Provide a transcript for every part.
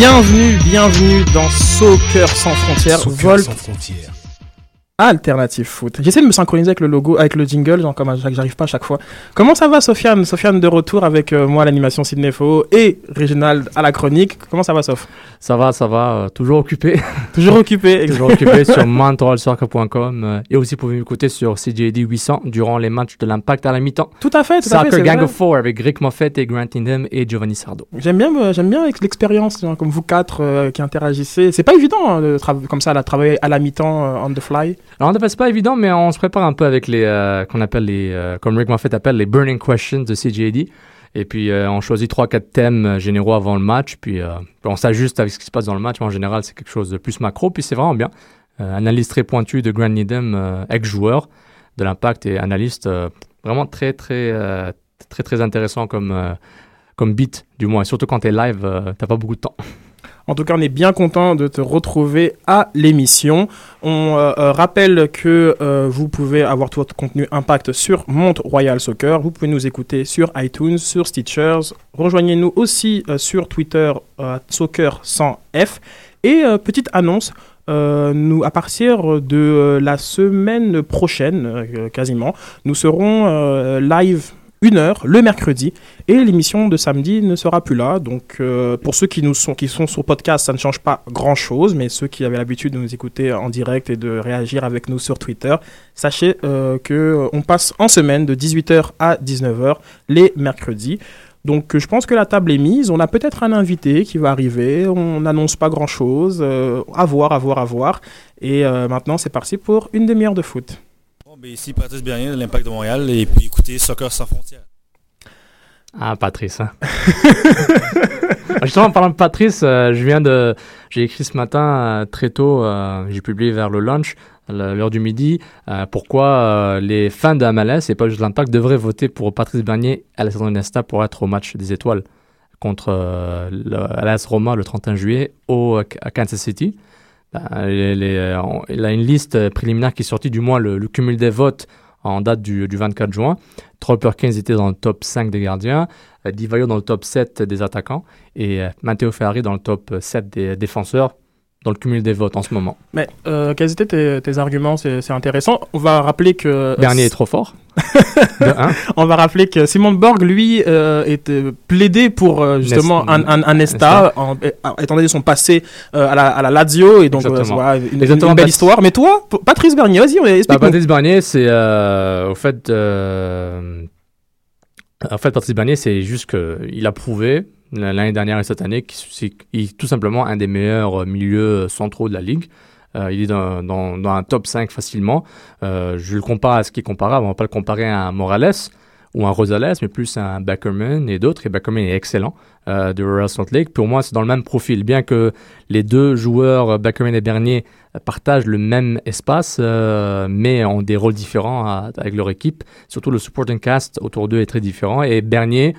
Bienvenue, bienvenue dans Soccer sans frontières, Soccer Volt sans frontières. Alternative Foot. J'essaie de me synchroniser avec le logo, avec le jingle, genre comme j'arrive pas à chaque fois. Comment ça va, Sofiane? Sofiane de retour avec euh, moi à l'animation Sydney Fo et Réginald à la chronique. Comment ça va, Sof? Ça va, ça va, euh, toujours occupé. Toujours occupé. toujours occupé sur montrealsoccer.com euh, et aussi pouvez m'écouter sur CJD 800 durant les matchs de l'impact à la mi-temps. Tout à fait, tout à fait. Soccer Gang vrai. of Four avec Rick Moffett et Grant Indem et Giovanni Sardo. J'aime bien, euh, j'aime bien avec l'expérience, genre, comme vous quatre qui interagissez. C'est pas évident hein, de comme ça, de travailler à la mi-temps on the fly. Alors, c'est pas évident, mais on se prépare un peu avec les, euh, qu'on appelle les, euh, comme Rick Moffett appelle les burning questions de CJD. Et puis, euh, on choisit trois, quatre thèmes généraux avant le match. Puis, on s'ajuste avec ce qui se passe dans le match. Mais en général, c'est quelque chose de plus macro. Puis, c'est vraiment bien. Analyse très pointue de Grant Needham, ex-joueur de l'Impact et analyste vraiment très, très, euh, très, très intéressant comme, comme beat, du moins. Surtout quand t'es live, t'as pas beaucoup de temps. En tout cas, on est bien content de te retrouver à l'émission. On euh, euh, rappelle que euh, vous pouvez avoir tout votre contenu impact sur Monte Royal Soccer. Vous pouvez nous écouter sur iTunes, sur Stitchers. Rejoignez-nous aussi sur Twitter Soccer 100F. Et euh, petite annonce. nous, à partir de la semaine prochaine, quasiment, nous serons live une heure le mercredi et l'émission de samedi ne sera plus là. Donc, euh, pour ceux qui, nous sont, qui sont sur podcast, ça ne change pas grand-chose. Mais ceux qui avaient l'habitude de nous écouter en direct et de réagir avec nous sur Twitter, sachez euh, que euh, on passe en semaine de 18h à 19h les mercredis. Donc, euh, je pense que la table est mise. On a peut-être un invité qui va arriver. On n'annonce pas grand-chose. Euh, à voir, à voir, à voir. Et euh, maintenant, c'est parti pour une demi-heure de foot. Ici Patrice Bernier de l'Impact de Montréal et puis écoutez Soccer sans frontières. Ah, Patrice. Hein. Justement, en parlant de Patrice, euh, je viens de. J'ai écrit ce matin euh, très tôt, euh, j'ai publié vers le lunch, l'heure du midi, pourquoi les fans de MLS et pas juste l'Impact devraient voter pour Patrice Bernier à la saison Nesta pour être au match des étoiles contre l'AS Roma le 31 juillet au, à Kansas City. Ben, euh, il a une liste préliminaire qui est sortie, du moins le, le cumul des votes en date du, du 24 juin. Troy Perkins était dans le top 5 des gardiens, euh, Divayo dans le top 7 des attaquants et euh, Matteo Ferrari dans le top 7 des défenseurs dans le cumul des votes en ce moment. Mais euh, quels étaient tes, tes arguments? C'est intéressant. On va rappeler que Bernier est trop fort. On va rappeler que Simon Borg, lui, euh, était plaidé pour euh, justement Nest- un, un, un Nesta, en- euh, étant donné son passé euh, à, la, à la Lazio, et donc euh, voilà, une, une- Exactement, une belle Pat- histoire. Mais toi, Patrice Bernier, vas-y, on Bah, explique. Patrice Bernier, c'est euh, au fait, euh, en fait, Patrice Bernier, c'est juste que il a prouvé l'année dernière et cette année qu'il est tout simplement un des meilleurs milieux centraux de la ligue. Euh, il est dans, dans, un top 5 facilement. Euh, je le compare à ce qui est comparable. On va pas le comparer à un Morales ou un Rosales, mais plus à un Beckerman et d'autres. Et Beckerman est excellent euh, de Royal Salt Lake. Pour moi, c'est dans le même profil. Bien que les deux joueurs, euh, Beckerman et Bernier, euh, partagent le même espace, euh, mais ont des rôles différents avec leur équipe. Surtout le supporting cast autour d'eux est très différent. Et Bernier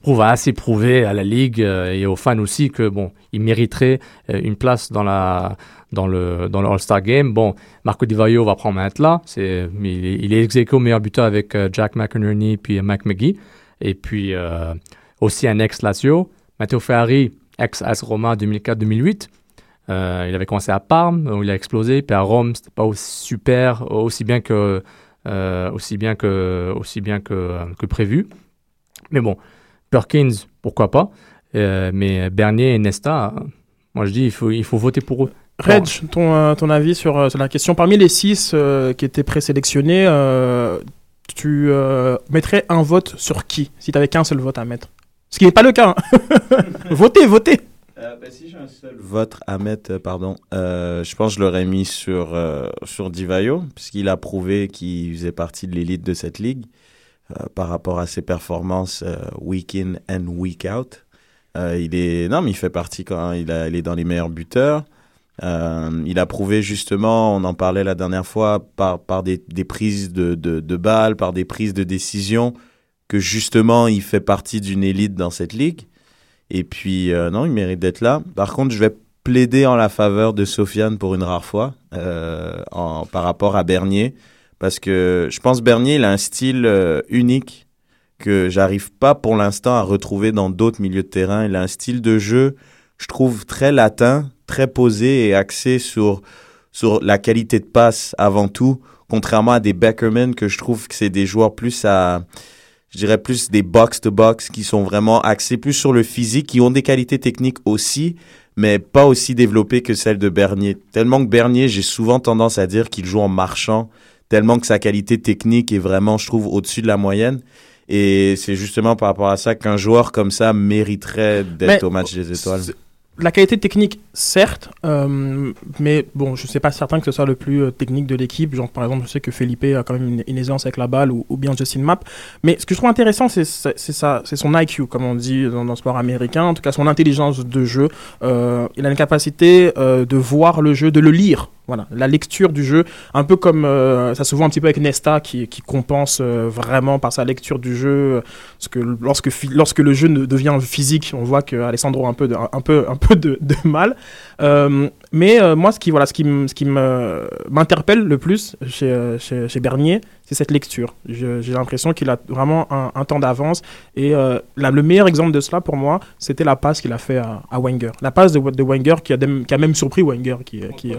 prouve a assez prouvé à la ligue euh, et aux fans aussi que bon, il mériterait euh, une place dans la dans le dans le All-Star Game. Bon, Marco Di Vaio va prendre être là, c'est il est, il est ex aequo meilleur buteur avec euh, Jack McInerney puis Mac McGee et puis aussi un ex Lazio, Matteo Ferrari, ex AS Roma 2004-2008. Euh, il avait commencé à Parme où il a explosé, puis à Rome c'était pas aussi super, aussi bien que aussi bien que aussi bien que prévu. Mais bon, Perkins, pourquoi pas. Euh, mais Bernier et Nesta, moi je dis il faut, il faut voter pour eux. Reg, ton, euh, ton avis sur, euh, sur la question. Parmi les six euh, qui étaient présélectionnés, euh, tu euh, mettrais un vote sur qui Si tu avais qu'un seul vote à mettre? Ce qui n'est pas le cas. hein. votez, votez Euh, ben, si j'ai un seul vote à mettre, pardon, euh, je pense que je l'aurais mis sur, euh, sur Divayo, puisqu'il a prouvé qu'il faisait partie de l'élite de cette ligue euh, par rapport à ses performances euh, week in and week out. Euh, il est, non, il fait partie quand il, a, il est dans les meilleurs buteurs. Euh, il a prouvé justement, on en parlait la dernière fois, par, des, prises de, de, balles, par des prises de décision, que justement il fait partie d'une élite dans cette ligue. Et puis, euh, non, il mérite d'être là. Par contre, je vais plaider en la faveur de Sofiane pour une rare fois euh, par rapport à Bernier. Parce que je pense Bernier, il a un style euh, unique que j'arrive pas pour l'instant à retrouver dans d'autres milieux de terrain. Il a un style de jeu, je trouve, très latin, très posé et axé sur, sur la qualité de passe avant tout, contrairement à des Beckerman que je trouve que c'est des joueurs plus à, je dirais plus des box-to-box qui sont vraiment axés plus sur le physique, qui ont des qualités techniques aussi, mais pas aussi développées que celles de Bernier. Tellement que Bernier, j'ai souvent tendance à dire qu'il joue en marchant, tellement que sa qualité technique est vraiment, je trouve, au-dessus de la moyenne. Et c'est justement par rapport à ça qu'un joueur comme ça mériterait d'être au match des étoiles. La qualité technique, certes, euh, mais bon, je ne sais pas certain que ce soit le plus euh, technique de l'équipe. Genre, par exemple, je sais que Felipe a quand même une, une aisance avec la balle ou, ou bien Justin Map. Mais ce que je trouve intéressant, c'est son IQ, comme on dit dans, dans le sport américain, en tout cas son intelligence de jeu. Euh, il a une capacité de voir le jeu, de le lire. Voilà, la lecture du jeu, un peu comme euh, ça se voit un petit peu avec Nesta qui, qui compense euh, vraiment par sa lecture du jeu. Parce que lorsque, lorsque le jeu ne devient physique, on voit que Alessandro a un peu de, un peu, un peu de, de mal. Euh, mais euh, moi, ce qui, voilà, ce qui, ce qui m'interpelle le plus chez, euh, chez, chez Bernier, c'est cette lecture. J'ai l'impression qu'il a vraiment un, un temps d'avance. Et euh, le meilleur exemple de cela, pour moi, c'était la passe qu'il a fait à, à Wenger. La passe de, de Wenger qui a, qui a même surpris Wenger. Qui, qui,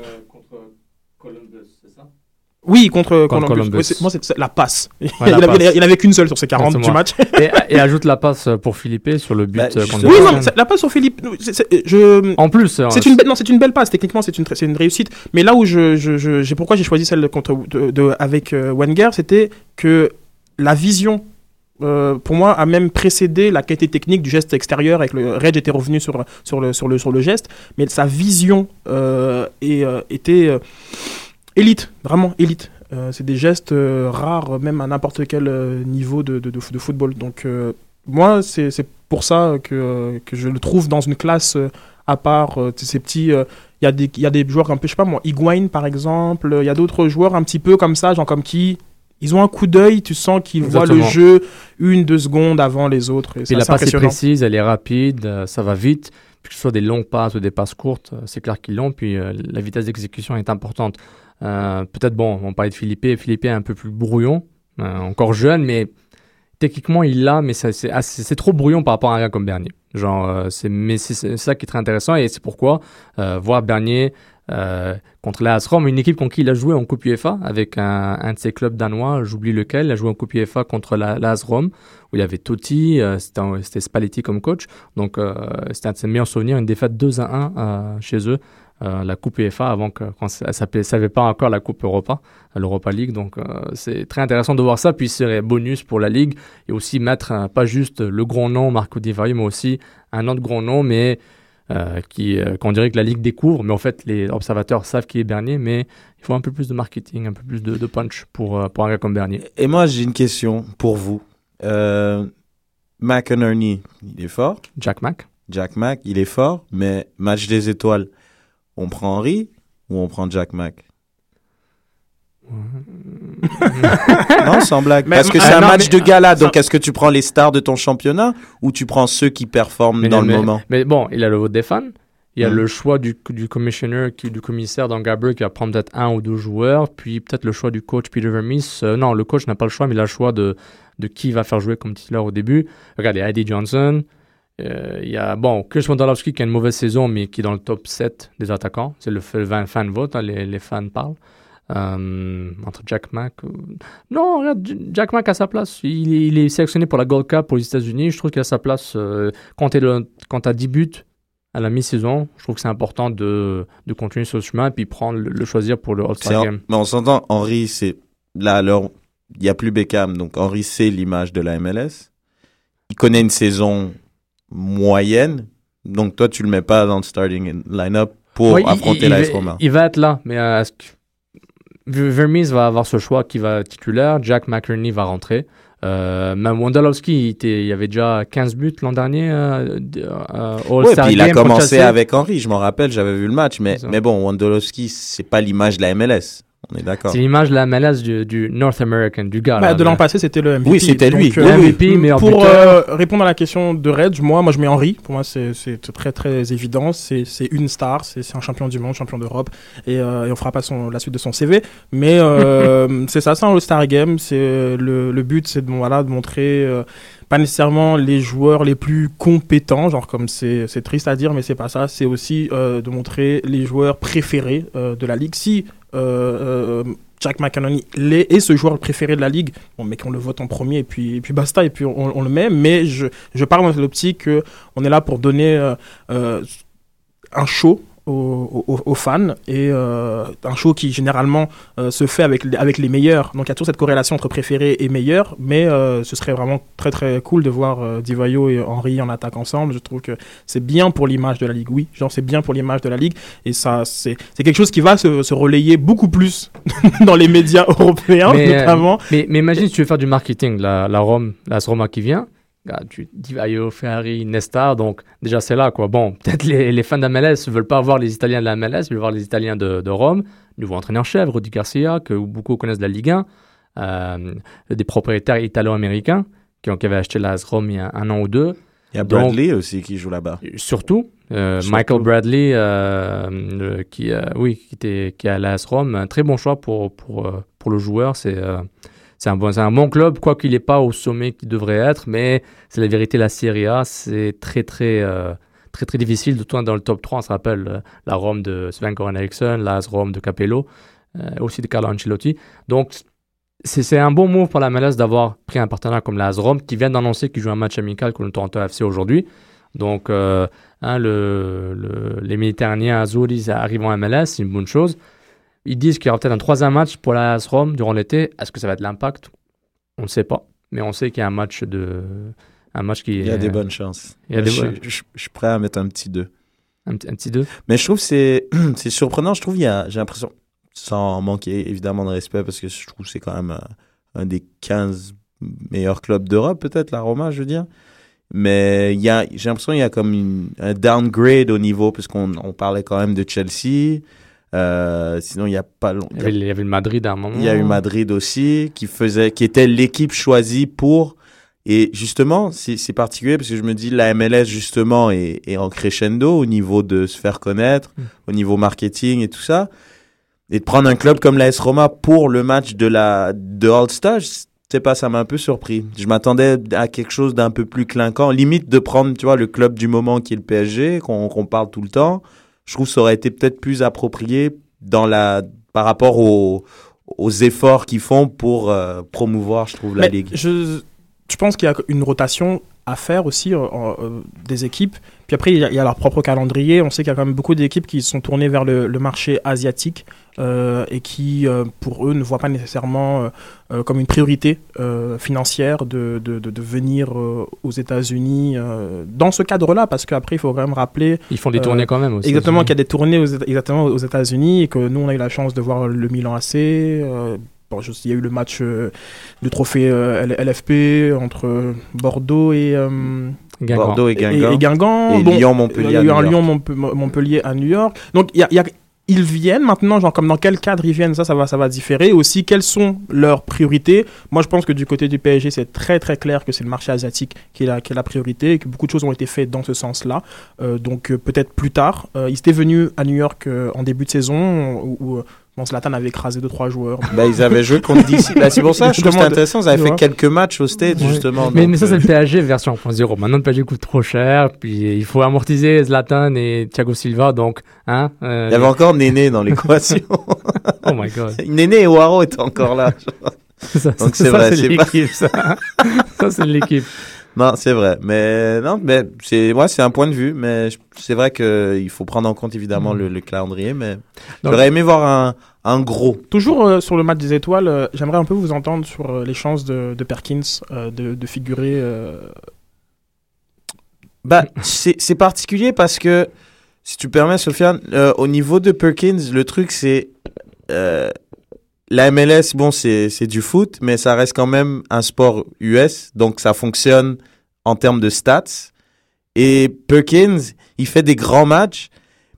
oui, contre, Contre Columbus. Moi, c'est la passe. il, la avait, passe. il avait qu'une seule sur ses 40 du match. et, et ajoute la passe pour Philippe sur le but Bah, euh, contre oui, non, la passe sur Philippe. je, En plus, euh, c'est une, belle- non, c'est une belle passe. Techniquement, c'est une, une réussite. Mais là où je, je, je- j'ai pourquoi j'ai choisi celle de contre de, de- avec euh, Wenger, c'était que la vision. euh, pour moi, a même précédé la qualité technique du geste extérieur. Avec le Reg était revenu sur, sur, le, sur, le, sur le geste, mais sa vision euh, est, euh, était euh, élite, vraiment élite. Euh, c'est des gestes euh, rares, même à n'importe quel euh, niveau de, de, de, de football. Donc, moi, c'est c'est pour ça que, que je le trouve dans une classe à part. ces petits. Il y, a des- il y a des joueurs un peu, je sais pas moi, Higuain par exemple. Il y a d'autres joueurs un petit peu comme ça, genre comme qui. Ils ont un coup d'œil, tu sens qu'ils voient le jeu une, deux secondes avant les autres. Et la passe est précise, elle est rapide, ça va vite. Que ce soit des longues passes ou des passes courtes, c'est clair qu'ils l'ont. Puis euh, la vitesse d'exécution est importante. Euh, Peut-être, bon, on parlait de Philippe. Philippe est un peu plus brouillon, euh, encore jeune, mais techniquement il l'a, mais c'est trop brouillon par rapport à un gars comme Bernier. Genre, euh, c'est mais c'est ça qui est très intéressant et c'est pourquoi voir Bernier contre la Rome, une équipe contre qui il a joué en Coupe UEFA avec un, de ses clubs danois, j'oublie lequel, il a joué en Coupe UEFA contre la, où il y avait Totti, c'était Spalletti comme coach. Donc, c'était un de ses meilleurs souvenirs, une défaite 2 à 1 euh, chez eux, euh, la Coupe UEFA, avant que, quand ça ne s'appelait pas encore la Coupe Europa, euh, l'Europa League. Donc, euh, c'est très intéressant de voir ça. Puis, c'est bonus pour la Ligue et aussi mettre euh, pas juste le grand nom Marco Di Vaio, mais aussi un autre grand nom, mais qui, qu'on dirait que la Ligue découvre. Mais en fait, les observateurs savent qui est Bernier, mais il faut un peu plus de marketing, un peu plus de, de punch pour, pour un gars comme Bernier. Et moi, j'ai une question pour vous. McInerney, il est fort. Jack Mack. Jack Mack, il est fort. Mais match des étoiles, on prend Henry ou on prend Jack Mack Non, sans blague. Mais- Parce que euh, c'est un non, match mais- de gala. Donc, est-ce que tu prends les stars de ton championnat ou tu prends ceux qui performent Mais- dans mais- le moment? Mais bon, il a le vote des fans. Il y a Mm. le choix du, du commissioner, qui, du commissaire dans Gabber qui va prendre peut-être un ou deux joueurs. Puis peut-être le choix du coach Peter Vermees. Euh, non, le coach n'a pas le choix, mais il a le choix de, de qui va faire jouer comme titulaire au début. Regardez, Eddie Johnson. Euh, Il y a, bon, Chris Wondolowski qui a une mauvaise saison, mais qui est dans le top 7 des attaquants. C'est le f- fan vote, hein, les, les fans parlent. Euh, entre Jack Mack. Non, regarde, Jack Mack a sa place. Il, est- il est sélectionné pour la Gold Cup pour les États-Unis. Je trouve qu'il a sa place. euh, quand tu as 10 buts à la mi-saison, je trouve que c'est important de, de continuer sur ce chemin et puis prendre le, le choisir pour le All-Star Game. Mais on s'entend, Henry, c'est. Là, alors, il n'y a plus Beckham. Donc, Henry, c'est l'image de la MLS. Il connaît une saison moyenne. Donc, toi, tu le mets pas dans le starting line-up pour Ouais, affronter il, la il S va- Roma. Il va être là, mais euh, est-ce que- Ver- Vermees va avoir ce choix qui va titulaire. Jack McInerney va rentrer. Euh, même Wondolowski, il, était- il avait déjà 15 buts l'an dernier euh, euh, Ouais, puis il a commencé avec Henry, je m'en rappelle, j'avais vu le match. Mais, mais bon, Wondolowski, c'est pas l'image de la MLS. On est d'accord. C'est l'image de la MLS du, du North American, du gars. Bah, là, de l'an passé, c'était le MVP. Oui, c'était lui. Donc, euh, oui. Meilleur pour euh, répondre à la question de Reg, moi, moi je mets Henry. Pour moi, c'est c'est très très évident. C'est c'est une star. C'est c'est un champion du monde, champion d'Europe. Et, euh, et on fera pas son, la suite de son CV. Mais euh, c'est ça, c'est un All-Star Game. C'est le, le but, c'est de voilà de montrer. euh, pas nécessairement les joueurs les plus compétents, genre comme c'est c'est triste à dire, mais c'est pas ça. C'est aussi euh, de montrer les joueurs préférés euh, de la ligue. Si Jack McAnony l'est et ce joueur préféré de la ligue, bon, mais qu'on le vote en premier et puis, puis basta et puis on, le met. Mais je, je parle dans l'optique que on est là pour donner euh, euh, un show aux, aux- aux fans et euh, un show qui généralement euh, se fait avec, avec les meilleurs. Donc il y a toujours cette corrélation entre préféré et meilleur, mais euh, ce serait vraiment très très cool de voir euh, Divayo et Henry en attaque ensemble. Je trouve que c'est bien pour l'image de la ligue. Oui, genre c'est bien pour l'image de la ligue et ça c'est c'est quelque chose qui va se, se relayer beaucoup plus dans les médias européens Mais, euh, notamment. Mais, mais imagine si tu veux faire du marketing, la, la Rome, la Roma qui vient, ah, tu Divayo, Ferrari, Nesta, donc déjà c'est là quoi. Bon, peut-être les, les fans d'MLS ne veulent pas voir les Italiens de la MLS, ils veulent voir les Italiens de, de Rome, nouveau entraîneur-chef, Rudi Garcia, que beaucoup connaissent de la Ligue 1, euh, des propriétaires italo-américains qui, qui avaient acheté la AS Rome il y a un an ou deux. Il y a Donc- Bradley aussi qui joue là-bas. Surtout, euh, Surtout. Michael Bradley, euh, le- qui, euh, oui, qui, était, qui est à l'AS Rome, un très bon choix pour, pour, euh, pour le joueur. C'est euh, c'est un, bon, club, quoi qu'il n'est pas au sommet qu'il devrait être, mais c'est la vérité, la Serie A, c'est très, très, euh, très, très difficile. Tout dans le top 3, on se rappelle euh, la Rome de Sven Goran Eriksson, l'AS Rome de Capello, euh, aussi de Carlo Ancelotti. Donc, c'est un bon move pour la MLS d'avoir pris un partenaire comme l'AS Rome qui vient d'annoncer qu'il joue un match amical contre le Toronto FC aujourd'hui. Donc, euh, hein, le, le- les Méditerranéens Azuris arrivent en MLS, c'est une bonne chose. Ils disent qu'il y aura peut-être un troisième match pour la AS Rome durant l'été. Est-ce que ça va être l'impact? On ne sait pas. Mais on sait qu'il y a un match de. Un match qui Il y a est- des bonnes chances. Il y a des je, bonnes- je- je suis prêt à mettre un petit 2. Un, petit- un petit 2. Mais je trouve que c'est c'est surprenant. Je trouve il y a j'ai l'impression sans manquer évidemment de respect parce que je trouve que c'est quand même euh, un des 15 meilleurs clubs d'Europe peut-être la Roma je veux dire. Mais il y a j'ai l'impression qu'il y a comme une- un downgrade au niveau parce qu'on on parlait quand même de Chelsea. Euh, sinon il y a pas long- Il y avait, il y avait le Madrid à un moment. il y a eu Madrid aussi, qui faisait, qui était l'équipe choisie pour. Et justement, c'est particulier parce que je me dis la MLS justement est, est en crescendo au niveau de se faire connaître, Mm. au niveau marketing et tout ça. Et de prendre un club comme l'AS Roma pour le match de la de All Star, je sais pas, ça m'a un peu surpris. Je m'attendais à quelque chose d'un peu plus clinquant, limite de prendre, tu vois, le club du moment qui est le PSG, qu'on qu'on parle tout le temps. Je trouve que ça aurait été peut-être plus approprié dans la par rapport aux aux efforts qu'ils font pour euh, promouvoir, je trouve, la Mais ligue. Je, je pense qu'il y a une rotation à faire aussi euh, euh, des équipes. Puis après, il y, a, il y a leur propre calendrier. On sait qu'il y a quand même beaucoup d'équipes qui sont tournées vers le, le marché asiatique euh, et qui, pour eux, ne voient pas nécessairement comme une priorité financière de, de, de, de venir aux États-Unis dans ce cadre-là. Parce qu'après, il faut quand même rappeler Ils font des tournées quand même aussi. Exactement, qu'il y a des tournées aux, exactement aux États-Unis et que nous, on a eu la chance de voir le Milan AC. Euh, bon, je- il y a eu le match euh, du trophée euh, LFP entre Bordeaux et, euh, Guingamp. Bordeaux et Guingamp. et Guingamp. Et Bon, Lyon-Montpellier Il y a à eu New un York. Lyon-Montpe- Montpellier à New York. Donc, il y a, il y a- ils viennent maintenant, genre comme dans quel cadre ils viennent, ça, ça va, ça va différer. Aussi, quelles sont leurs priorités? Moi, je pense que du côté du PSG, c'est très très clair que c'est le marché asiatique qui est la, qui est la priorité et que beaucoup de choses ont été faites dans ce sens-là. Euh, donc euh, peut-être plus tard. Euh, ils étaient venus à New York euh, en début de saison où, où, euh, bon, Zlatan avait écrasé deux trois joueurs. Bah, ils avaient joué contre DC. Bah, c'est pour ça, je trouve que intéressant. Ils avaient fait quelques matchs au Stade, Ouais. justement. Mais, donc, mais ça, euh, c'est le PSG version 1.0. Maintenant, le PSG coûte trop cher, puis il faut amortiser Zlatan et Thiago Silva, donc, hein euh, Il y avait encore Néné dans l'équation. Oh my god. Néné et Waro étaient encore là. Ça, Donc, c'est vrai, c'est l'équipe, ça. ça, c'est l'équipe. Non, c'est vrai. Mais non, mais c'est ouais, c'est un point de vue. Mais c'est vrai qu'il faut prendre en compte évidemment Mhm. le, le calendrier. Mais j'aurais aimé voir un, un gros. Toujours euh, sur le match des étoiles, euh, j'aimerais un peu vous entendre sur euh, les chances de, de Perkins de, de figurer. Bah, c'est particulier parce que, si tu permets, Sofiane, au niveau de Perkins, le truc, c'est. La MLS, bon, c'est du foot, mais ça reste quand même un sport US, donc ça fonctionne en termes de stats. Et Perkins, il fait des grands matchs,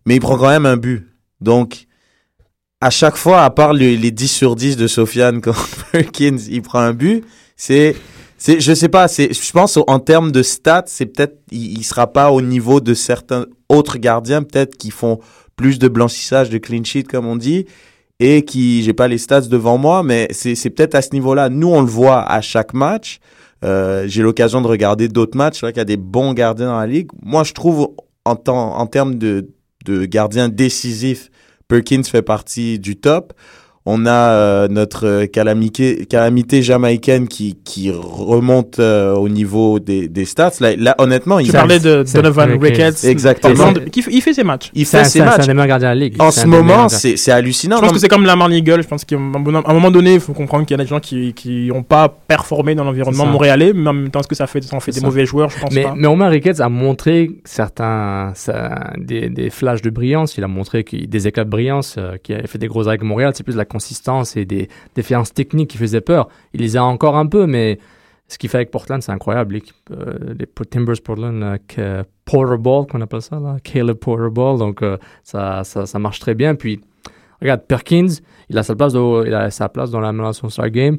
mais il prend quand même un but. Donc, à chaque fois, à part le- les 10 sur 10 de Sofiane quand Perkins il prend un but, c'est, c'est, je sais pas, c'est, je pense en termes de stats, c'est peut-être, il, il sera pas au niveau de certains autres gardiens, peut-être qui font plus de blanchissage, de clean sheet comme on dit, et qui, j'ai pas les stats devant moi, mais c'est, peut-être à ce niveau-là. Nous, on le voit à chaque match. Euh, j'ai l'occasion de regarder d'autres matchs. C'est vrai qu'il y a des bons gardiens dans la ligue. Moi, je trouve en, temps, en termes de, de gardiens décisifs, Perkins fait partie du top. On a euh, notre calamité, calamité jamaïcaine qui, qui remonte euh, au niveau des, des stats. Là, là honnêtement, Tu il, parlais de Donovan. Ricketts. Exactement. Qui f- Il fait ses matchs. il fait ses un- c'est matchs. un des meilleurs gardiens de la ligue. En ce moment, c'est c'est hallucinant. Je pense Non, que c'est comme Lamar Eagle. Je pense qu'à un moment à un moment donné, il faut comprendre qu'il y a des gens qui qui n'ont pas performé dans l'environnement montréalais, mais en même temps, est-ce que ça fait, ça en fait des ça. mauvais joueurs? Je pense Mais, pas. mais Omar Ricketts a montré certains, ça- des, des flashs de brillance. Il a montré des éclats de brillance, euh, qu'il a fait des gros avec Montréal. C'est plus la consistance et des défaillances techniques qui faisaient peur. Il les a encore un peu, mais ce qu'il fait avec Portland, c'est incroyable. Euh, les Timbers Portland, euh, Ball, qu'on appelle ça, là, Caleb Porter Ball. Donc, euh, ça, ça, marche très bien. Puis, regarde, Perkins, il a sa place, de- il a sa place dans la Melanson Star Game.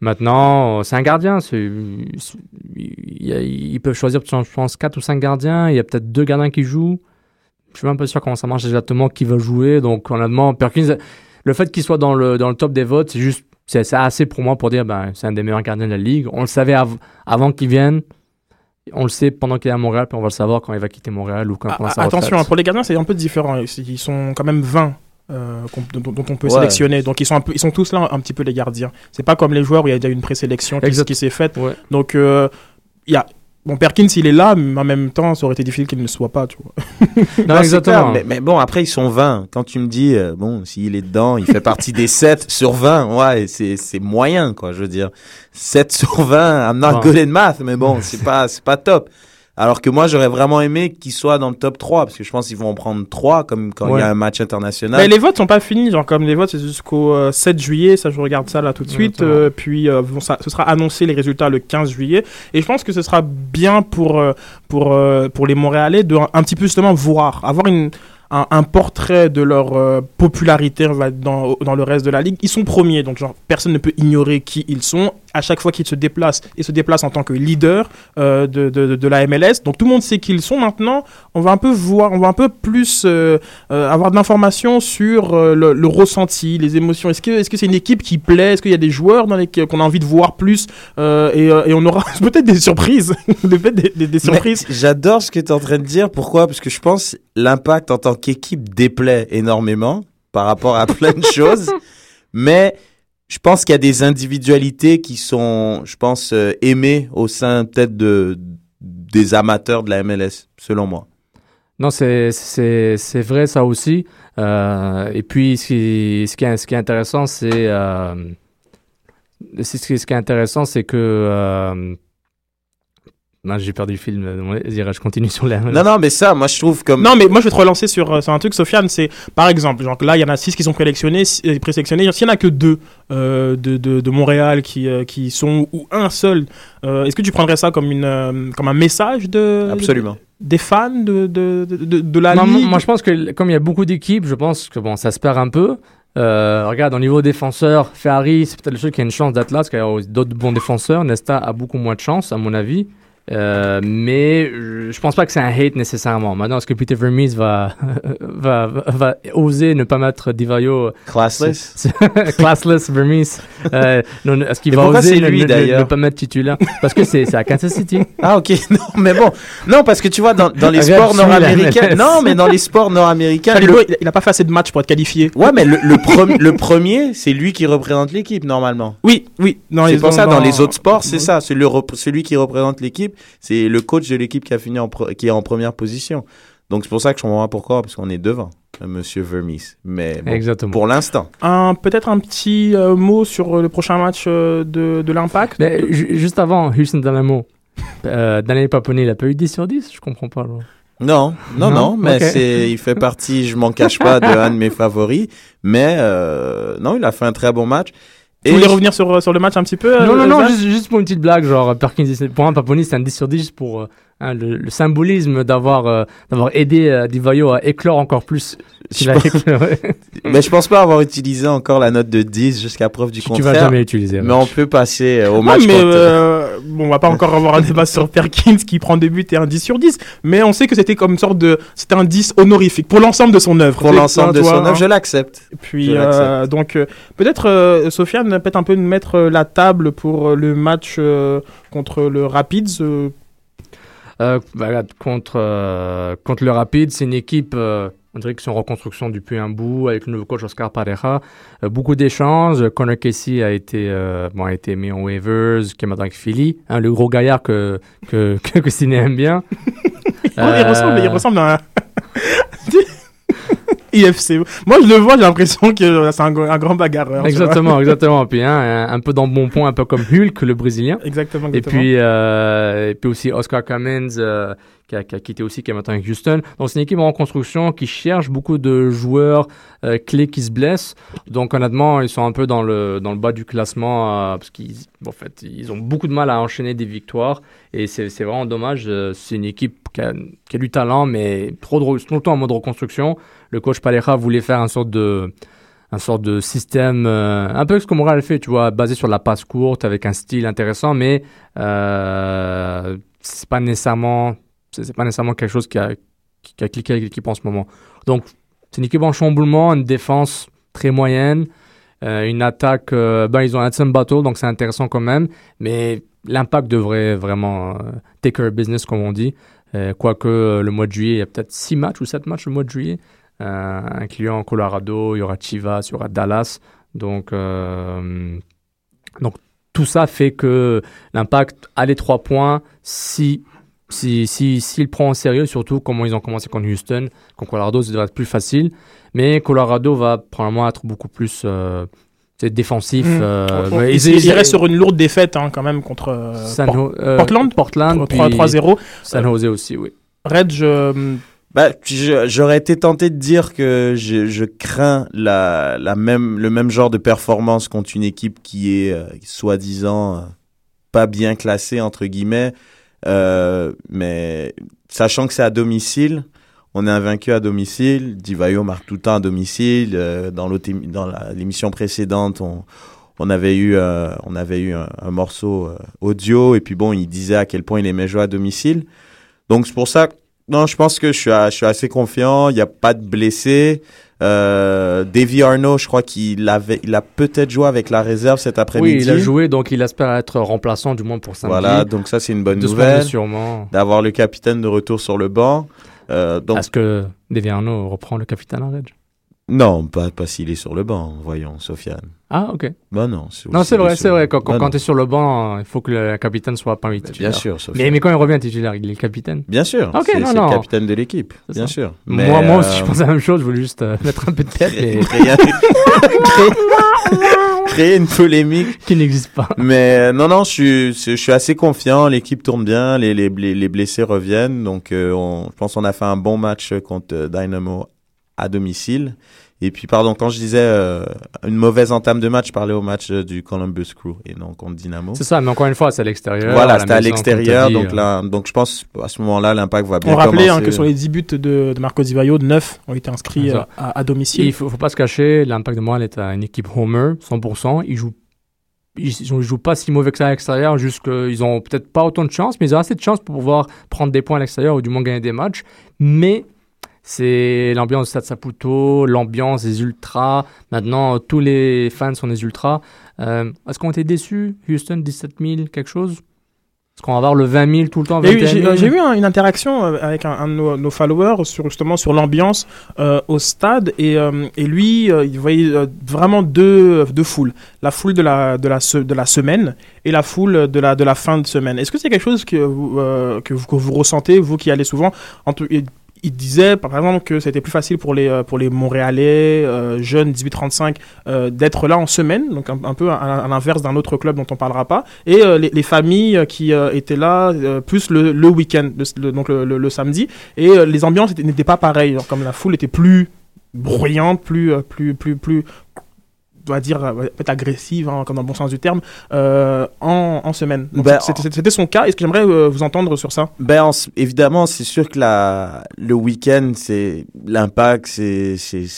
Maintenant, c'est un gardien. c'est- c'est- il, il- il peut choisir, je pense, 4 ou 5 gardiens. Il y a peut-être deux gardiens qui jouent. Je suis même pas sûr comment ça marche exactement, qui va jouer. Donc, honnêtement, Perkins, le fait qu'il soit dans le, dans le top des votes, c'est juste, c'est assez pour moi pour dire, ben, c'est un des meilleurs gardiens de la ligue. On le savait av- avant qu'il vienne. On le sait pendant qu'il est à Montréal, puis on va le savoir quand il va quitter Montréal ou quand il Ah, sa attention, hein, pour les gardiens, c'est un peu différent. Ils sont quand même 20 euh, dont, dont on peut Ouais. sélectionner. Donc, ils sont, un peu, ils sont tous là un petit peu les gardiens. C'est pas comme les joueurs où il y a déjà une présélection qui, qui s'est faite. Ouais. Donc, euh, il y a. Bon, Perkins, il est là, mais en même temps, ça aurait été difficile qu'il ne soit pas, tu vois. Non, exactement. mais, mais bon, après, ils sont 20. Quand tu me dis, euh, bon, s'il est dedans, il fait partie des 7 sur 20. Ouais, c'est, c'est moyen, quoi, je veux dire. 7 sur 20, I'm not Ouais. good in math, mais bon, c'est pas, c'est pas top. Alors que moi, j'aurais vraiment aimé qu'il soit dans le top 3, parce que je pense qu'ils vont en prendre 3, comme quand il Ouais. y a un match international. Mais les votes sont pas finis, genre comme les votes c'est jusqu'au euh, 7 juillet, ça je regarde ça là tout de suite, euh, puis euh, bon, ça, ce sera annoncé les résultats le 15 juillet, et je pense que ce sera bien pour, euh, pour, euh, pour les Montréalais de un, un petit peu justement voir, avoir une, un, un portrait de leur euh, popularité dans, dans le reste de la ligue. Ils sont premiers, donc genre personne ne peut ignorer qui ils sont. À chaque fois qu'ils se déplacent, ils se déplacent en tant que leader euh, de, de, la MLS. Donc tout le monde sait qui ils sont maintenant. On va un peu voir, on va un peu plus euh, euh, avoir de l'information sur le, le ressenti, les émotions. Est-ce que est-ce que c'est une équipe qui plaît? Est-ce qu'il y a des joueurs dans qu'on a envie de voir plus et, et on aura peut-être des surprises, des, des, des surprises. J'adore ce que tu es en train de dire. Pourquoi? Parce que je pense l'impact en tant qu'équipe déplaît énormément par rapport à plein de choses. Mais je pense qu'il y a des individualités qui sont, je pense, euh, aimées au sein peut-être de, des amateurs de la MLS, selon moi. Non, c'est vrai ça aussi. Euh, et puis ce qui ce qui est, ce qui est intéressant, c'est euh, ce qui est intéressant, c'est que euh, non, j'ai perdu le film. Vas-y, je continue sur la. Non, non, mais ça, moi, je trouve comme. Non, mais moi je vais te relancer sur, euh, sur un truc, Sofiane. C'est par exemple, genre là il y en a six qui sont présélectionnés, euh, présélectionnés. S'il y en a que deux euh, de, de, de Montréal qui, euh, qui sont ou un seul, euh, est-ce que tu prendrais ça comme une euh, comme un message de Absolument. des fans de de, de, la Non, moi- ligue? moi, je pense que comme il y a beaucoup d'équipes, je pense que bon, ça se perd un peu. Euh, regarde, au niveau défenseur, Ferrari, c'est peut-être le seul qui a une chance d'être là, parce qu'il y a d'autres bons défenseurs. Nesta a beaucoup moins de chance, à mon avis. Euh, mais je pense pas que c'est un hate nécessairement. Maintenant, est-ce que Peter Vermees va, va, va, va oser ne pas mettre Divayo Classless? classless Vermees? Euh, Est-ce qu'il va oser lui, ne- ne- d'ailleurs? ne pas mettre titulaire? Parce que c'est c'est à Kansas City. Ah, ok. Non, mais bon. Non, parce que tu vois, dans, dans les sports nord-américains. Non, mais dans les sports nord-américains. Le- il- il a pas fait assez de matchs pour être qualifié. Ouais, mais le, le, pre- le premier, c'est lui qui représente l'équipe, normalement. Oui, oui. Dans C'est les pour ça, dans les autres sports, c'est ça. C'est celui qui représente l'équipe, c'est le coach de l'équipe qui a fini en pro- qui est en première position. Donc c'est pour ça que je comprends pas pourquoi, parce qu'on est devant, euh, Monsieur Vermees. Mais bon, Exactement. pour l'instant. Un peut-être un petit euh, mot sur euh, le prochain match euh, de de l'Impact? Juste avant, Houston Dynamo, euh, Daniel Paponi, il a pas eu 10 sur 10 Je comprends pas. là. Non, non, non, Non? mais c'est, il fait partie, je m'en cache pas, de un de mes favoris. Mais euh, non, il a fait un très bon match. Vous voulez revenir sur, sur le match un petit peu Non, euh, non, non, Zach juste, juste pour une petite blague, genre Perkins, pour un Paponi, c'est un 10 sur 10 juste pour, euh, hein, le, le symbolisme d'avoir euh, d'avoir aidé euh, Divayo à éclore encore plus. Je pense-. Mais je pense pas avoir utilisé encore la note de 10 jusqu'à preuve du tu, tu vas contraire. jamais l'utiliser. mais on peut passer euh, au Ouais, match mais contre- euh, bon, on va pas encore avoir un débat sur Perkins qui prend des buts et un 10 sur 10, mais on sait que c'était comme une sorte de c'était un 10 honorifique pour l'ensemble de son œuvre. pour l'ensemble de toi, son hein. œuvre, je l'accepte. Puis Je euh, donc euh, peut-être euh, Sofiane peut-être un peu nous mettre euh, la table pour euh, le match euh, contre le Rapids. Euh, regarde, contre, euh, contre le Rapide, c'est une équipe, euh, on dirait qu'ils sont en reconstruction depuis un bout, avec le nouveau coach Oscar Pareja. Euh, beaucoup d'échanges. Connor Casey a été, euh, bon, a été mis en waivers, avec Philly. Hein, le gros gaillard que, que, que, que aime bien. il, Euh, ressemble, il ressemble à un IFC. Moi je le vois, j'ai l'impression que c'est un, un grand bagarreur. Exactement, exactement. Puis hein, un, un peu dans le bon point, un peu comme Hulk, le Brésilien. Exactement. Et exactement. puis, euh, et puis aussi Oscar Cummins, euh, qui, a, qui a quitté aussi, qui est maintenant avec Houston. Donc, c'est une équipe en reconstruction qui cherche beaucoup de joueurs euh, clés qui se blessent. Donc, honnêtement, ils sont un peu dans le, dans le bas du classement euh, parce qu'ils en fait, ont beaucoup de mal à enchaîner des victoires. Et c'est vraiment dommage. Euh, C'est une équipe qui a, qui a du talent, mais trop de, tout le temps en mode reconstruction. Le coach Paleja voulait faire un sorte de un sorte de système, un peu ce que Montréal fait, tu vois, basé sur la passe courte, avec un style intéressant, mais euh, c'est pas nécessairement, c'est pas nécessairement quelque chose qui a, qui, a cliqué avec l'équipe en ce moment. Donc, c'est une équipe en chamboulement, une défense très moyenne, euh, une attaque, euh, ben ils ont Hudson Battle, donc c'est intéressant quand même, mais l'impact devrait vraiment euh, take care business, comme on dit. Quoique le mois de juillet, il y a peut-être 6 matchs ou 7 matchs le mois de juillet, incluant Colorado, il y aura Chivas, il y aura Dallas. Donc, donc tout ça fait que l'impact a les 3 points si si, si, s'il prend en sérieux, surtout comment ils ont commencé contre Houston, contre Colorado, ça devrait être plus facile. Mais Colorado va probablement être beaucoup plus euh, défensif. Mm. euh, On- ils- il ils- reste sur une lourde défaite hein, quand même contre euh, San Port- Ho- euh, Portland Portland, puis 3-0. San Jose aussi, oui. Red, je, Bah, j'aurais été tenté de dire que je, je crains la, la même, le même genre de performance contre une équipe qui est euh, soi-disant pas bien classée entre guillemets, Euh, mais sachant que c'est à domicile, on est invaincu à domicile. Divayo marque tout le temps à domicile. Euh, dans l'émission précédente, on on avait eu euh, on avait eu un, morceau euh, audio et puis bon, il disait à quel point il aimait jouer à domicile. Donc c'est pour ça non, je pense que je suis, je suis assez confiant. Il n'y a pas de blessés. Euh, Davy Arnaud, je crois qu'il avait, il a peut-être joué avec la réserve cet Oui, après-midi. il a joué, donc il espère être remplaçant du moins pour samedi. Voilà, donc ça c'est une bonne nouvelle sûrement. d'avoir le capitaine de retour sur le banc. Euh, donc Est-ce que Deviano reprend le capitaine en Reg non, pas pas s'il est sur le banc. Voyons, Sofiane. Ah, ok. Bah non. Non, c'est vrai, c'est vrai. Quand, quand, Bah tu es sur le banc, il faut que le capitaine soit parmi les Bien titulaires. sûr, Sofiane. Mais, mais quand il revient titulaire, il est le capitaine. Bien sûr. Ok, c'est non, c'est le capitaine de l'équipe. Bien ça. sûr. moi, moi aussi, je euh, pense la même chose. Je voulais juste euh, mettre un peu de tête, mais créer, une polémique. qui n'existe pas. Mais euh, non, non, je suis, je suis assez confiant. L'équipe tourne bien, les, les, les, les blessés reviennent. Donc, euh, on, je pense qu'on a fait un bon match contre Dynamo à domicile. Et puis, pardon, quand je disais euh, une mauvaise entame de match, je parlais au match euh, du Columbus Crew et non contre Dynamo. C'est ça, mais encore une fois, c'est à l'extérieur. Voilà, c'était à l'extérieur. Donc euh, là, donc je pense à ce moment-là, l'impact va bien on rappelait hein, que sur les 10 buts de, de Marco Di Vaio, 9 ont été inscrits euh, à, Et domicile. il faut, faut pas se cacher, l'impact de Montréal est à une équipe Homer, 100%. Ils jouent, ils, ils jouent pas si mauvais que ça à l'extérieur, juste qu'ils ont peut-être pas autant de chance, mais ils ont assez de chance pour pouvoir prendre des points à l'extérieur ou du moins gagner des matchs. Mais c'est l'ambiance du Stade Saputo, l'ambiance des ultras. Maintenant, tous les fans sont des ultras. Euh, Est-ce qu'on était déçus Houston, 17 000, quelque chose? Est-ce qu'on va avoir le 20 000 tout le temps Il y a eu- 21 J'ai 000? euh, j'ai eu un- une interaction euh, avec un, un de nos, nos followers sur justement sur l'ambiance euh, au stade et, euh, et lui euh, il voyait euh, vraiment deux, deux foules la foule de la de la se- de la semaine et la foule de la de la fin de semaine est-ce que c'est quelque chose que vous, euh, que vous que vous ressentez vous qui allez souvent en tout- il, disait par exemple que c'était plus facile pour les euh, pour les Montréalais euh, jeunes 18-35 euh, d'être là en semaine donc un, peu à, l'inverse d'un autre club dont on parlera pas et les, les familles qui étaient là plus le, le week-end, donc le, le- samedi, et les ambiances étaient- n'étaient pas pareilles. Comme la foule était plus bruyante, plus, plus, plus, plus, doit dire, euh, peut-être agressive, hein, comme dans le bon sens du terme, euh, en, en semaine. Ben, c'était- son cas. Est-ce que j'aimerais euh, vous entendre sur ça? Ben, en évidemment, c'est sûr que la, le week-end, c'est l'impact, c'est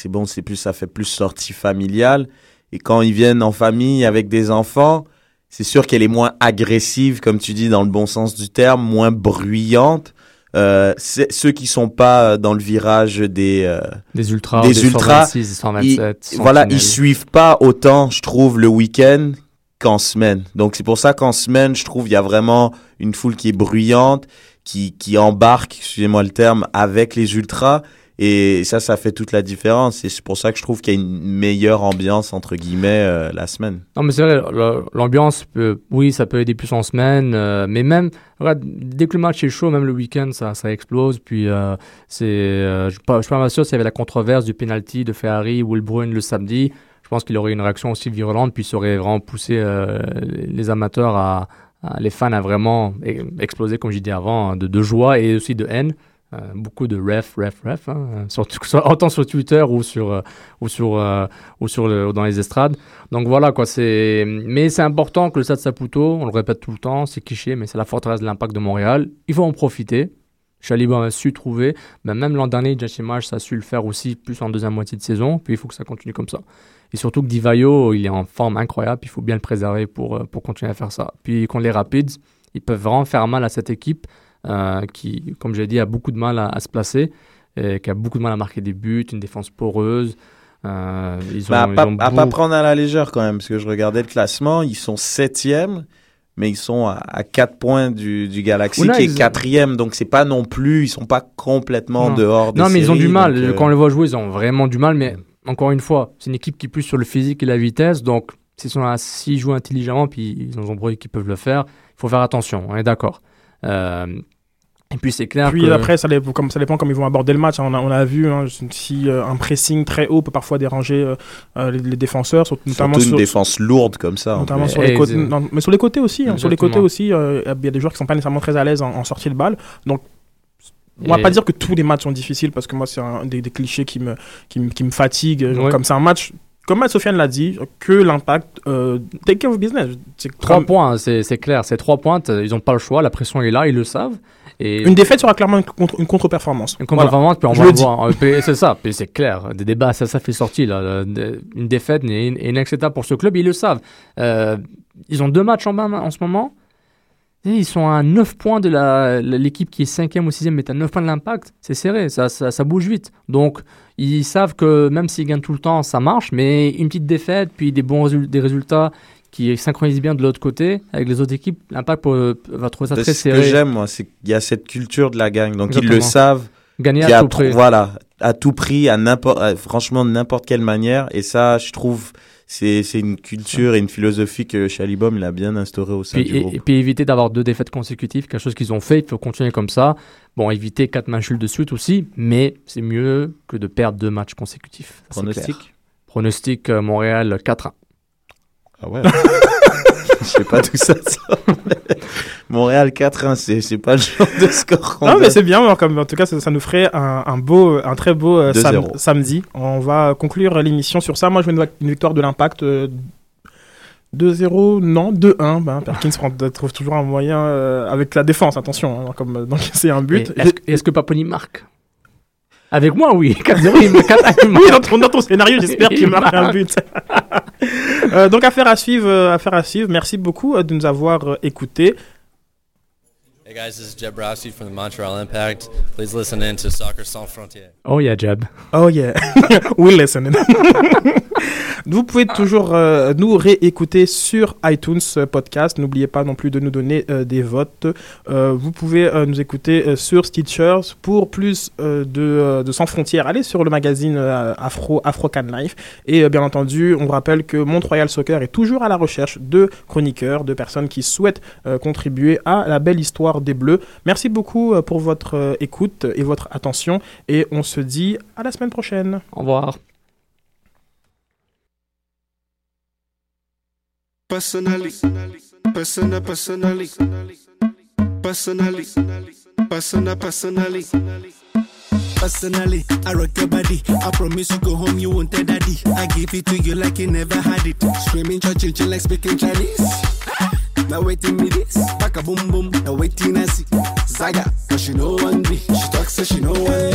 bon, c'est plus ça fait plus sortie familiale. Et quand ils viennent en famille avec des enfants, c'est sûr qu'elle est moins agressive, comme tu dis, dans le bon sens du terme, moins bruyante. Euh, ceux qui sont pas dans le virage des euh, Des ultras, Des des, ultras, 126, des 127. voilà, ils suivent pas autant, je trouve, le week-end qu'en semaine. Donc c'est pour ça qu'en semaine, je trouve, il y a vraiment une foule qui est bruyante, qui, qui embarque, excusez-moi le terme, avec les ultras. Et ça, ça fait toute la différence. Et c'est pour ça que je trouve qu'il y a une meilleure ambiance, entre guillemets, euh, la semaine. Non, mais c'est vrai, l'ambiance, oui, ça peut aider plus en semaine, euh, mais même, dès que le match est chaud, même le week-end, ça, ça explose. Puis, euh, c'est, je ne suis pas sûr s'il y avait la controverse du penalty de Ferrari ou le Bruyne le samedi. Je pense qu'il aurait une réaction aussi virulente, puis ça aurait vraiment poussé les amateurs à, les fans à vraiment e- exploser, comme j'ai dit avant, de, de joie et aussi de haine. Euh, beaucoup de ref, ref, ref, hein, surtout, autant sur Twitter ou sur, euh, ou sur, euh, ou sur dans les estrades. Donc voilà quoi, c'est mais c'est important que le Stade Saputo, on le répète tout le temps, c'est cliché, mais c'est la forteresse de l'impact de Montréal. Il faut en profiter. Chalibon a su trouver, mais même l'an dernier, Jachimage, a su le faire aussi, plus en deuxième moitié de saison. Puis il faut que ça continue comme ça. Et surtout que Divayo, il est en forme incroyable, il faut bien le préserver pour, euh, pour continuer à faire ça. Puis contre les Rapids, ils peuvent vraiment faire mal à cette équipe euh, qui, comme j'ai dit, a beaucoup de mal à, à se placer, et qui a beaucoup de mal à marquer des buts, une défense poreuse. Euh, ils ont, Bah, à ils pas, ont à pas beaucoup- prendre à la légère quand même, parce que je regardais le classement, ils sont septième, mais ils sont à, à 4 points du, du Galaxy, Ouna, qui est quatrième, donc c'est pas non plus, ils sont pas complètement Non. dehors des Non, mais ils ont du mal. euh, Quand on les voit jouer, ils ont vraiment du mal. Mais encore une fois, c'est une équipe qui est plus sur le physique et la vitesse. Donc, s'ils sont s'ils jouent intelligemment, puis ils ont des qui peuvent le faire, il faut faire attention. On est d'accord. Euh, et puis, c'est clair Puis que... après, ça dépend, comme, ça dépend comment ils vont aborder le match. On a, on a vu hein, si euh, un pressing très haut peut parfois déranger euh, les, les défenseurs, surtout- notamment surtout une sur, défense lourde comme ça. en notamment plus. sur les Et côtés. c'est- non, mais sur les côtés aussi. hein. sur les côtés aussi, euh, il y a des joueurs qui sont pas nécessairement très à l'aise en, en sortie de balle. Donc on va Et- pas dire que tous les matchs sont difficiles parce que moi c'est un des, des clichés qui me qui me, qui me fatigue. Ouais. Comme c'est un match. Comme Sofiane l'a dit, que l'impact, euh, take care of business. Trois comme- points, c'est c'est clair. C'est trois points, ils n'ont pas le choix. La pression est là, ils le savent. Et Une défaite sera clairement une, contre- une contre-performance. Une Voilà. contre-performance, puis on va le voir. Euh, C'est ça, c'est clair. Des débats, ça, ça fait sortir. Là. Une défaite est inacceptable pour ce club, ils le savent. Euh, ils ont deux matchs en main en ce moment. Ils sont à 9 points de l'équipe qui est 5e ou 6e, mais à 9 points de l'impact. C'est serré, ça, ça, ça bouge vite. Donc, ils savent que même s'ils gagnent tout le temps, ça marche, mais une petite défaite, puis des bons des résultats qui synchronisent bien de l'autre côté, avec les autres équipes, l'impact peut- va trouver ça C'est très ce que serré. j'aime, moi, c'est qu'il y a cette culture de la gang. Donc, ils le savent. Gagner à tout prix. Voilà, à tout prix, à n'importe, à- franchement, de n'importe quelle manière. Et ça, je trouve, c'est, une culture et une philosophie que Chalibom, il a bien instauré au sein Puis, du et, groupe. et puis éviter d'avoir deux défaites consécutives, quelque chose qu'ils ont fait, il faut continuer comme ça. Bon, éviter quatre matchs de suite aussi, mais c'est mieux que de perdre deux matchs consécutifs. Pronostic? Pronostic euh, Montréal 4-1. Ah ouais. Je sais pas tout ça. sort. Montréal 4-1, c'est, c'est pas le genre de score Non, mais c'est bien. alors, Comme, en tout cas, ça, ça nous ferait un, un beau, un très beau euh, sam- 2-0. samedi. On va conclure l'émission sur ça. Moi, je vais une, victoire de l'Impact. euh, 2-0, non, 2-1. Ben, Perkins trouve toujours un moyen euh, avec la défense, attention, hein, comme euh, d'encaisser un Et but. Est-ce que- est-ce que Paponi marque? Avec moi, oui. 4-0, il me 4 il Oui, dans ton, dans ton scénario, j'espère qu'il Il marque un but. Euh, donc, affaire à suivre, euh, affaire à suivre. Merci beaucoup euh, de nous avoir écoutés. Hey guys, this is Jeb Rossi from the Montreal Impact. Please listen in to Soccer Sans Frontières. Oh, il y a Jab. Oh yeah, we listen. Vous pouvez toujours euh, nous réécouter sur iTunes euh, Podcast. N'oubliez pas non plus de nous donner euh, des votes. Euh, vous pouvez euh, nous écouter euh, sur Stitchers pour plus euh, de, de Sans Frontières. Allez sur le magazine euh, Afro Afro Can Life. Et euh, bien entendu, on vous rappelle que Mont-Royal Soccer est toujours à la recherche de chroniqueurs, de personnes qui souhaitent euh, contribuer à la belle histoire des Bleus. Merci beaucoup euh, pour votre euh, écoute et votre attention et on se dit à la semaine prochaine. Au revoir. I your body. I promise you go home, you won't daddy. I give it to you like you never had it. Screaming, like speaking waiting this. empty Zaga, cause she know one B. She talks, so she know one